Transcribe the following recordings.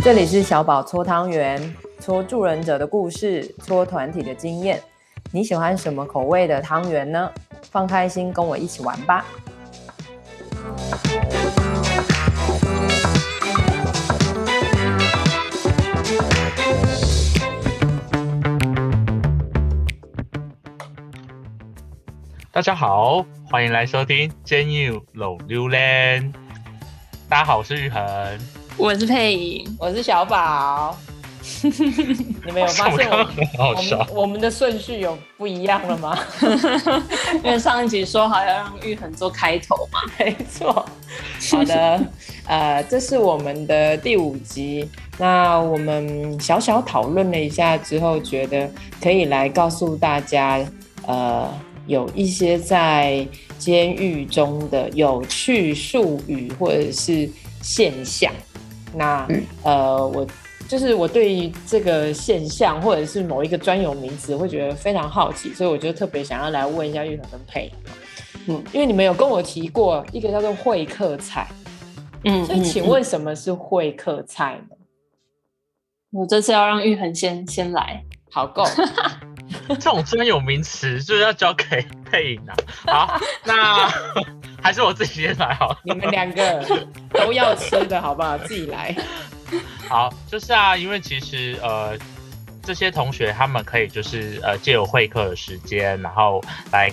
这里是小宝搓汤圆，搓助人者的故事，搓团体的经验。你喜欢什么口味的汤圆呢？放开心，跟我一起玩吧！大家好，欢迎来收听《煎油老榴莲》。大家好，我是玉恒，我是佩莹，我是小宝。你们有发现我们我们，我们的顺序有不一样了吗？因为上一集说好要让玉恒做开头嘛。没错。好的，呃，这是我们的第五集。那我们小小讨论了一下之后，觉得可以来告诉大家，呃，有一些在监狱中的有趣术语或者是现象。那、嗯、呃，我。就是我对于这个现象或者是某一个专有名词会觉得非常好奇，所以我就特别想要来问一下玉恒跟佩。嗯，因为你们有跟我提过一个叫做会客菜，嗯，所以请问什么是会客菜呢？我这次要让玉恒先先来，好够。这种专有名词就是要交给配音啊。好，那 还是我自己先来好了。你们两个都要吃的好不好？自己来。好，就是啊，因为其实呃，这些同学他们可以就是呃借由会客的时间，然后来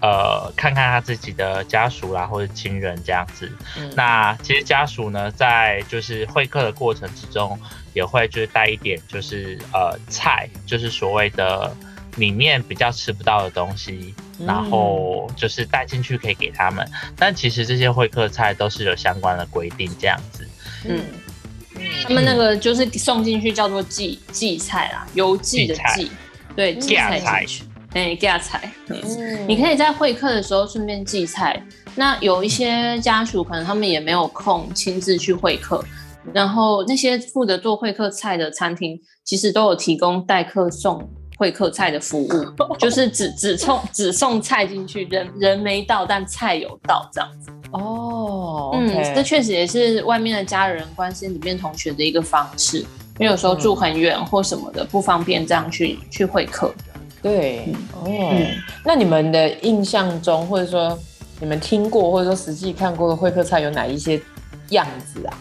呃看看他自己的家属啦或者亲人这样子。嗯、那其实家属呢，在就是会客的过程之中，也会就是带一点就是呃菜，就是所谓的里面比较吃不到的东西，嗯、然后就是带进去可以给他们。但其实这些会客菜都是有相关的规定这样子。嗯。他们那个就是送进去叫做寄寄菜啦，邮寄的寄，对，寄菜哎，祭菜。嗯，你可以在会客的时候顺便寄菜。那有一些家属可能他们也没有空亲自去会客，然后那些负责做会客菜的餐厅其实都有提供代客送会客菜的服务，就是只只送只送菜进去，人人没到，但菜有到这样子。哦，oh, okay. 嗯，这确实也是外面的家人关心里面同学的一个方式，因为有时候住很远或什么的不方便这样去去会客。对，哦，嗯，那你们的印象中，或者说你们听过或者说实际看过的会客菜有哪一些样子啊？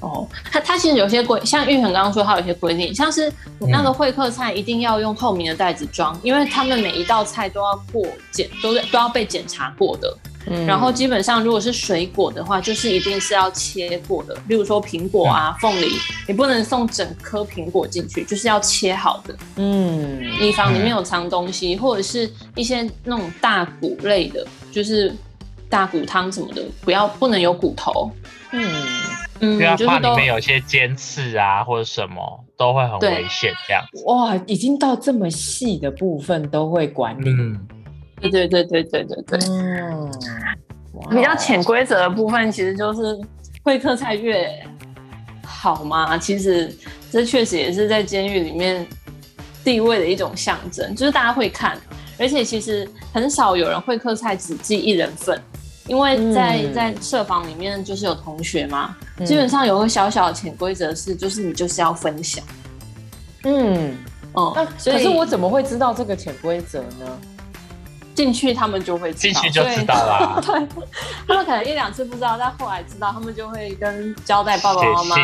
哦，它它其实有些规，像玉恒刚刚说，它有些规定，像是那个会客菜一定要用透明的袋子装，嗯，因为他们每一道菜都要过检，都都要被检查过的。嗯，然后基本上，如果是水果的话，就是一定是要切过的。例如说苹果啊、凤梨，你不能送整颗苹果进去，就是要切好的。嗯，以防里面有藏东西，或者是一些那种大骨类的，就是大骨汤什么的，不要不能有骨头。嗯嗯，不要怕里面有些尖刺啊或者什么，都会很危险这样子。哇，已经到这么细的部分都会管理。嗯对对对对对对对，嗯，比较潜规则的部分，其实就是会客菜越好嘛。其实这确实也是在监狱里面地位的一种象征，就是大家会看，而且其实很少有人会客菜只记一人份，因为在、嗯、在社房里面就是有同学嘛，嗯、基本上有个小小的潜规则是，就是你就是要分享。嗯，哦、嗯，可是我怎么会知道这个潜规则呢？进去他们就会知道，进去就知道啦。对，他们可能一两次不知道，但后来知道，他们就会跟交代爸爸妈妈，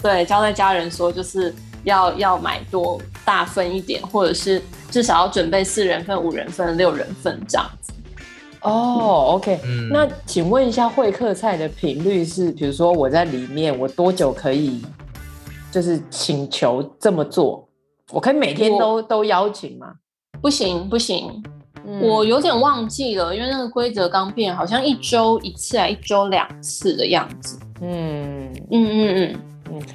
对，交代家人说，就是要要买多大份一点，或者是至少要准备四人份、五人份、六人份这样子。哦，OK，嗯，那请问一下，会客菜的频率是，比如说我在里面，我多久可以就是请求这么做？我可以每天都都邀请吗？不行，不行。我有点忘记了，因为那个规则刚变，好像一周一次还一周两次的样子。嗯嗯嗯嗯，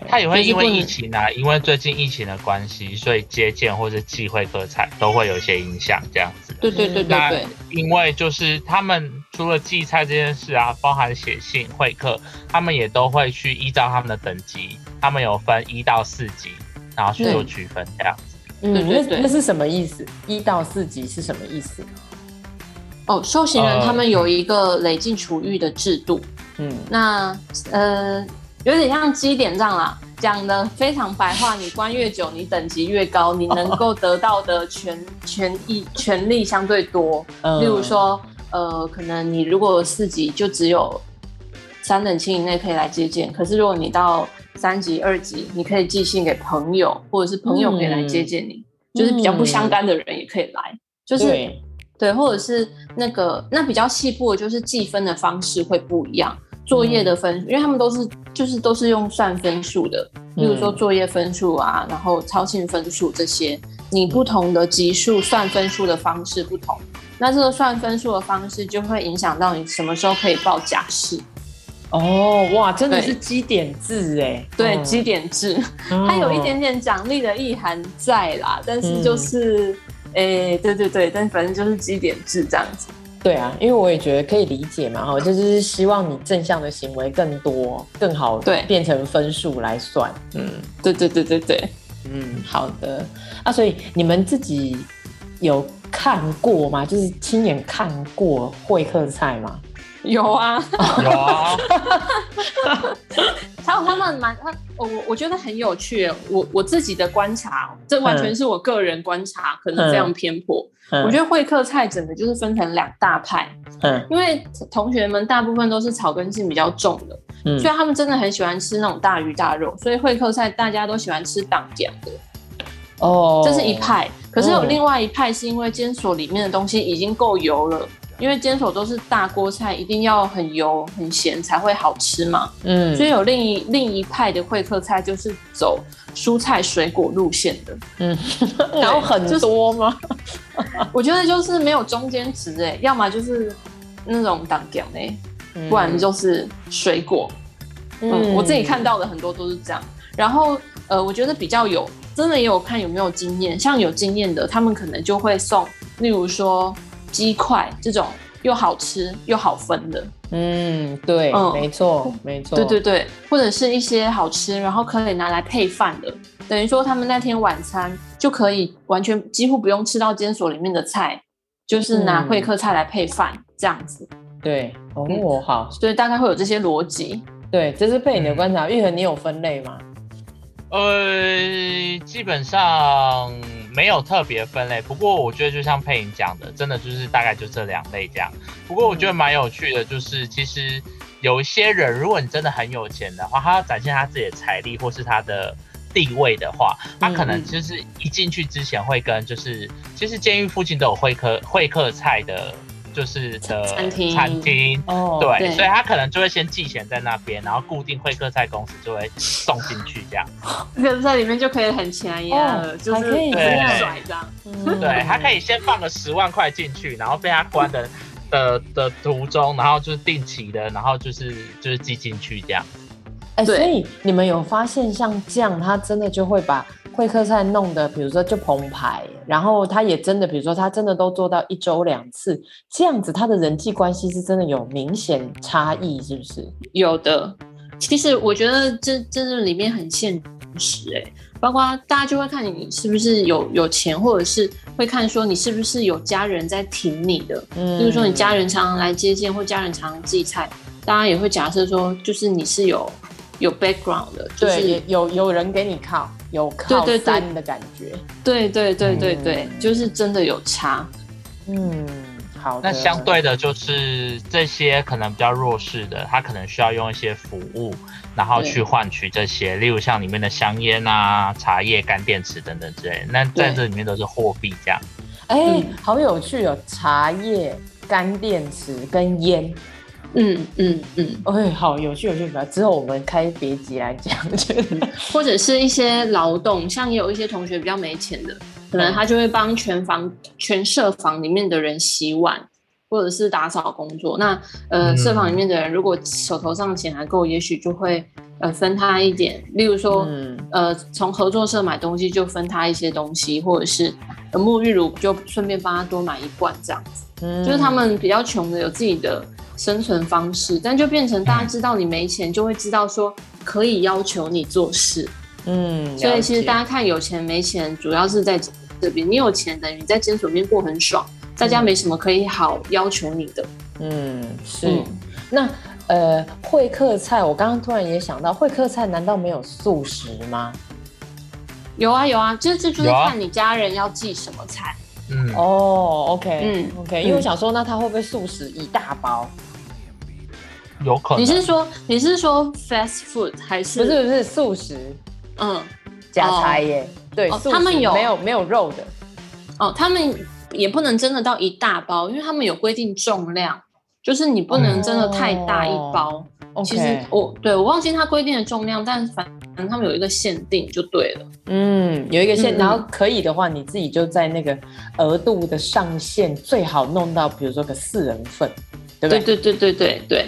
他也会因为疫情啊，因为最近疫情的关系，所以接见或者寄会客菜都会有一些影响，这样子。对对对对对。因为就是他们除了寄菜这件事啊，包含写信会客，他们也都会去依照他们的等级，他们有分一到四级，然后去做区分这样子。嗯，那那是什么意思？一到四级是什么意思？哦，受刑人他们有一个累进处遇的制度。嗯，那呃，有点像积点账啦。讲的非常白话，你关越久，你等级越高，你能够得到的权 权益权利相对多。例如说，呃，可能你如果四级就只有三等亲以内可以来接见，可是如果你到三级、二级，你可以寄信给朋友，或者是朋友可以来接见你，嗯、就是比较不相干的人也可以来，嗯、就是对，对，或者是那个那比较细部的，就是计分的方式会不一样。作业的分数，因为他们都是就是都是用算分数的，比如说作业分数啊，然后超性分数这些，你不同的级数算分数的方式不同，那这个算分数的方式就会影响到你什么时候可以报假释。哦，哇，真的是基点制哎，对，积点制，它有一点点奖励的意涵在啦，但是就是，哎，对对对，但反正就是基点制这样子。对啊，因为我也觉得可以理解嘛，哈，就是希望你正向的行为更多、更好，对，变成分数来算。嗯，对对对对对，嗯，好的。啊，所以你们自己有看过吗？就是亲眼看过会客菜吗？有啊，有啊。还有他们蛮他，我我觉得很有趣。我我自己的观察，这完全是我个人观察，可能非常偏颇。嗯、我觉得会客菜整个就是分成两大派。嗯，因为同学们大部分都是草根性比较重的，嗯，所以他们真的很喜欢吃那种大鱼大肉，所以会客菜大家都喜欢吃当点的。哦，这是一派。可是有另外一派是因为监所里面的东西已经够油了。因为监所都是大锅菜，一定要很油很咸才会好吃嘛。嗯，所以有另一另一派的会客菜就是走蔬菜水果路线的。嗯，然后很多吗？就是、我觉得就是没有中间值哎，要么就是那种当讲哎，不然就是水果。嗯，嗯，我自己看到的很多都是这样。然后呃，我觉得比较有真的也有看有没有经验，像有经验的，他们可能就会送，例如说。鸡块这种又好吃又好分的，嗯，对，嗯、没错，没错，对对对，或者是一些好吃，然后可以拿来配饭的，等于说他们那天晚餐就可以完全几乎不用吃到监所里面的菜，就是拿会客菜来配饭、嗯、这样子。对，哦，嗯、好，所以大概会有这些逻辑。对，这是被你的观察。玉恒，你有分类吗？呃，基本上。没有特别分类，不过我觉得就像佩莹讲的，真的就是大概就这两类这样。不过我觉得蛮有趣的，就是其实有一些人，如果你真的很有钱的话，他要展现他自己的财力或是他的地位的话，他可能就是一进去之前会跟就是，其实监狱附近都有会客会客菜的。就是的餐厅，餐厅。哦，对，所以他可能就会先寄钱在那边，然后固定会客菜公司就会送进去这样，这个在里面就可以很便宜了，就是可以这样甩这样，嗯、对，他可以先放个十万块进去，然后被他关的的的途中，然后就是定期的，然后就是就是寄进去这样。哎、欸，所以你们有发现像这样，他真的就会把。会客菜弄的，比如说就澎湃，然后他也真的，比如说他真的都做到一周两次这样子，他的人际关系是真的有明显差异，是不是？有的，其实我觉得这这是里面很现实哎、欸，包括大家就会看你是不是有有钱，或者是会看说你是不是有家人在挺你的，嗯，就是说你家人常常来接见，或家人常常寄菜，大家也会假设说，就是你是有有 background 的，就是对有有人给你靠。有靠山的感觉，对对对对对，嗯、就是真的有差。嗯，好。那相对的，就是这些可能比较弱势的，他可能需要用一些服务，然后去换取这些，例如像里面的香烟啊、茶叶、干电池等等之类。那在这里面都是货币这样。哎好有趣哦！茶叶、干电池跟烟。嗯嗯嗯，哎，好有趣有趣吧？之后我们开别集来讲，就 或者是一些劳动，像也有一些同学比较没钱的，可能他就会帮全房全社房里面的人洗碗，或者是打扫工作。那呃，社房里面的人如果手头上钱还够，也许就会呃分他一点，例如说、嗯、呃从合作社买东西就分他一些东西，或者是呃沐浴乳就顺便帮他多买一罐这样子。嗯，就是他们比较穷的有自己的。生存方式，但就变成大家知道你没钱，就会知道说可以要求你做事。嗯，所以其实大家看有钱没钱，主要是在这边。你有钱等于你在监所里面过很爽，大家没什么可以好要求你的。嗯，是。嗯、那呃，会客菜，我刚刚突然也想到，会客菜难道没有素食吗？有啊有啊，这这就是看你家人要寄什么菜。嗯哦，OK，嗯 OK，因为我想说，那他会不会素食一大包？有可能。你是说你是说 fast food 还是？不是不是素食？嗯，假菜耶。对，他们有没有没有肉的？哦，他们也不能真的到一大包，因为他们有规定重量，就是你不能真的太大一包。其实我对我忘记他规定的重量，但反正他们有一个限定就对了。嗯，有一个限，然后可以的话，你自己就在那个额度的上限最好弄到，比如说个四人份，对不对？对对对对对对。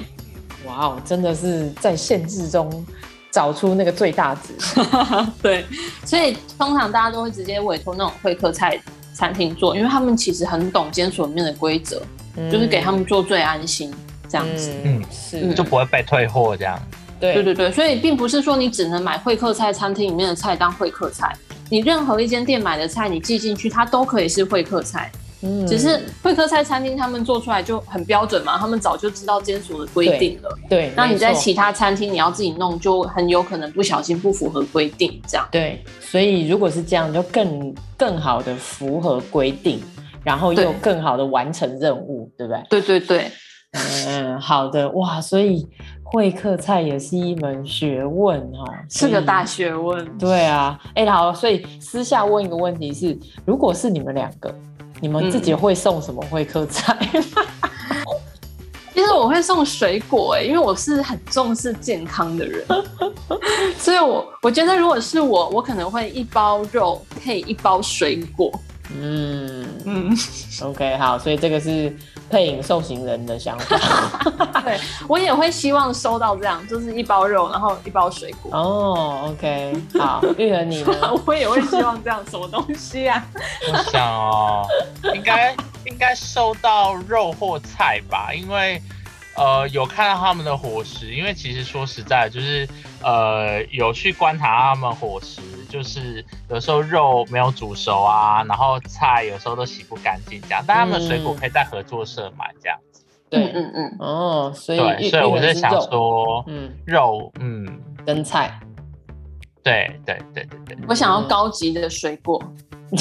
哇哦，真的是在限制中找出那个最大值。对，所以通常大家都会直接委托那种会客菜餐厅做，因为他们其实很懂监所里面的规则，就是给他们做最安心。这样子，嗯，是，就不会被退货这样。对对对对，所以并不是说你只能买会客菜餐厅里面的菜当会客菜，你任何一间店买的菜，你寄进去，它都可以是会客菜。嗯，只是会客菜餐厅他们做出来就很标准嘛，他们早就知道监所的规定了。对，对，那你在其他餐厅你要自己弄，就很有可能不小心不符合规定这样。对，所以如果是这样，就更更好的符合规定，然后又更好的完成任务，对，对不对？对对对。嗯，好的哇，所以会客菜也是一门学问哦，是个大学问。对啊，哎、欸，好，所以私下问一个问题是，如果是你们两个，你们自己会送什么会客菜？嗯、其实我会送水果，哎，因为我是很重视健康的人，所以我我觉得如果是我，我可能会一包肉配一包水果。嗯嗯，OK，好，所以这个是。配影受刑人的想法，对，我也会希望收到这样，就是一包肉，然后一包水果。哦、oh,，OK，好，玉和你呢？我也会希望这样，什么东西啊？我想哦，应该 应该收到肉或菜吧，因为呃有看到他们的伙食，因为其实说实在，就是呃有去观察他们伙食。就是有时候肉没有煮熟啊，然后菜有时候都洗不干净这样，但他们的水果可以在合作社买这样子。对，嗯嗯哦，所以对，所以我在想说，嗯，肉，嗯，跟菜，对对对对对。我想要高级的水果，你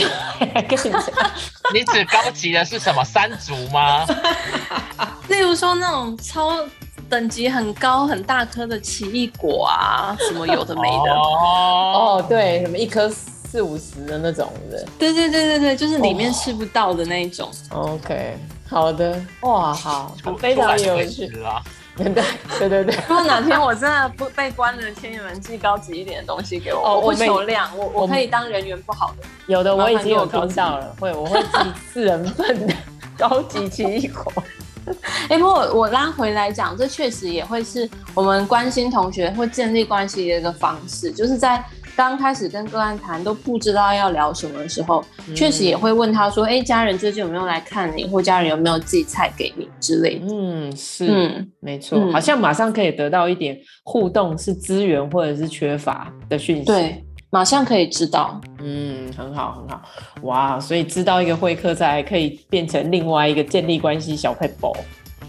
指高级的是什么？山竹吗？例如说那种超。等级很高很大颗的奇异果啊，什么有的没的 哦，对，什么一颗四五十的那种的，对对对对对，就是里面吃不到的那一种。Oh, OK，好的，哇，好，非常有趣啊，对对对对。如果哪天我真的不被关了，请你们寄高级一点的东西给我，哦、我不求量，我我可以当人缘不好的。有的我已经有听到了，会我会寄四人份的 高级奇异果。哎、欸，不过我拉回来讲，这确实也会是我们关心同学或建立关系的一个方式，就是在刚开始跟个案谈都不知道要聊什么的时候，确、嗯、实也会问他说：“哎、欸，家人最近有没有来看你，或家人有没有寄菜给你之类的。”嗯，是，嗯，没错、嗯，好像马上可以得到一点互动，是资源或者是缺乏的讯息。对。马上可以知道，嗯，很好，很好，哇！所以知道一个会客菜，可以变成另外一个建立关系小撇步。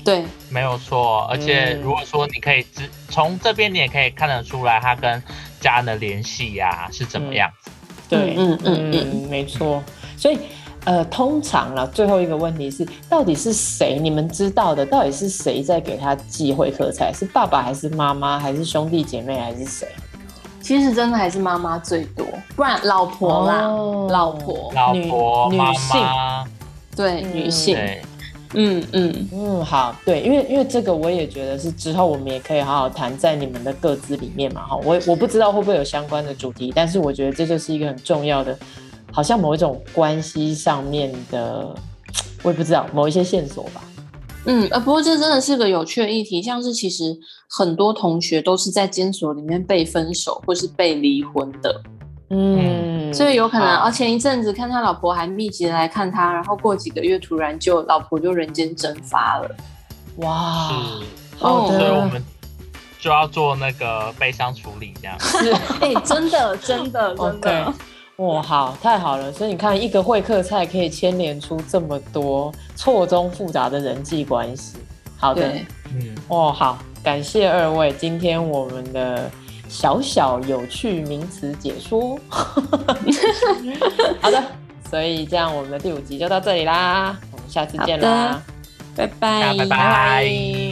对，没有错。而且如果说你可以知从这边，你也可以看得出来他跟家人的联系呀是怎么样子。嗯、对，嗯嗯嗯，没错。所以呃，通常啦，最后一个问题是，到底是谁？你们知道的，到底是谁在给他寄会客菜？是爸爸还是妈妈，还是兄弟姐妹，还是谁？其实真的还是妈妈最多，不然老婆啦，哦、老婆、老婆、女性，对、嗯、女性，嗯嗯。嗯，好，对，因为因为这个我也觉得是之后我们也可以好好谈在你们的各自里面嘛，哈，我我不知道会不会有相关的主题，但是我觉得这就是一个很重要的，好像某一种关系上面的，我也不知道某一些线索吧。嗯，呃，不过这真的是个有趣的议题，像是其实很多同学都是在监所里面被分手或是被离婚的，嗯，所以有可能，而前一阵子看他老婆还密集的来看他，然后过几个月突然就老婆就人间蒸发了，哇，是，好的，所以我们就要做那个悲伤处理，这样，是，哎、欸，真的，真的，真的。Okay. 哇，好，太好了！所以你看，一个会客菜可以牵连出这么多错综复杂的人际关系。好的，嗯，哦，好，感谢二位，今天我们的小小有趣名词解说。好的，所以这样我们的第五集就到这里啦，我们下次见啦，拜拜，拜拜。